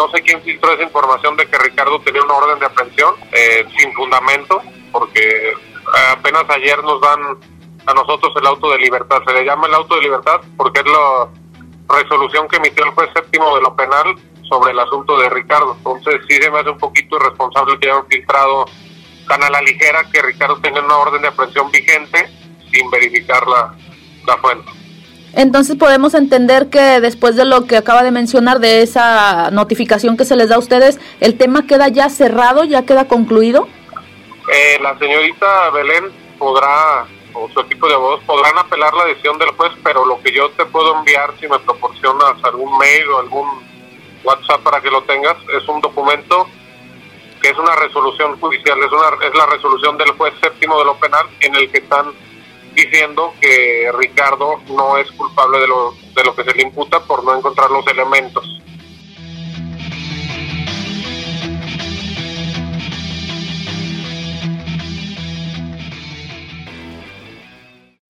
no sé quién filtró esa información de que Ricardo tenía una orden de aprehensión eh, sin fundamento, porque apenas ayer nos dan a nosotros el auto de libertad. Se le llama el auto de libertad porque es la resolución que emitió el juez séptimo de lo penal sobre el asunto de Ricardo. Entonces sí se me hace un poquito irresponsable que hayan filtrado tan a la ligera que Ricardo tenía una orden de aprehensión vigente sin verificar la fuente. Entonces podemos entender que después de lo que acaba de mencionar, de esa notificación que se les da a ustedes, el tema queda ya cerrado, ya queda concluido. Eh, la señorita Belén podrá, o su equipo de abogados podrán apelar la decisión del juez, pero lo que yo te puedo enviar, si me proporcionas algún mail o algún WhatsApp para que lo tengas, es un documento que es una resolución judicial, es, una, es la resolución del juez séptimo de lo penal en el que están diciendo que Ricardo no es culpable de lo, de lo que se le imputa por no encontrar los elementos.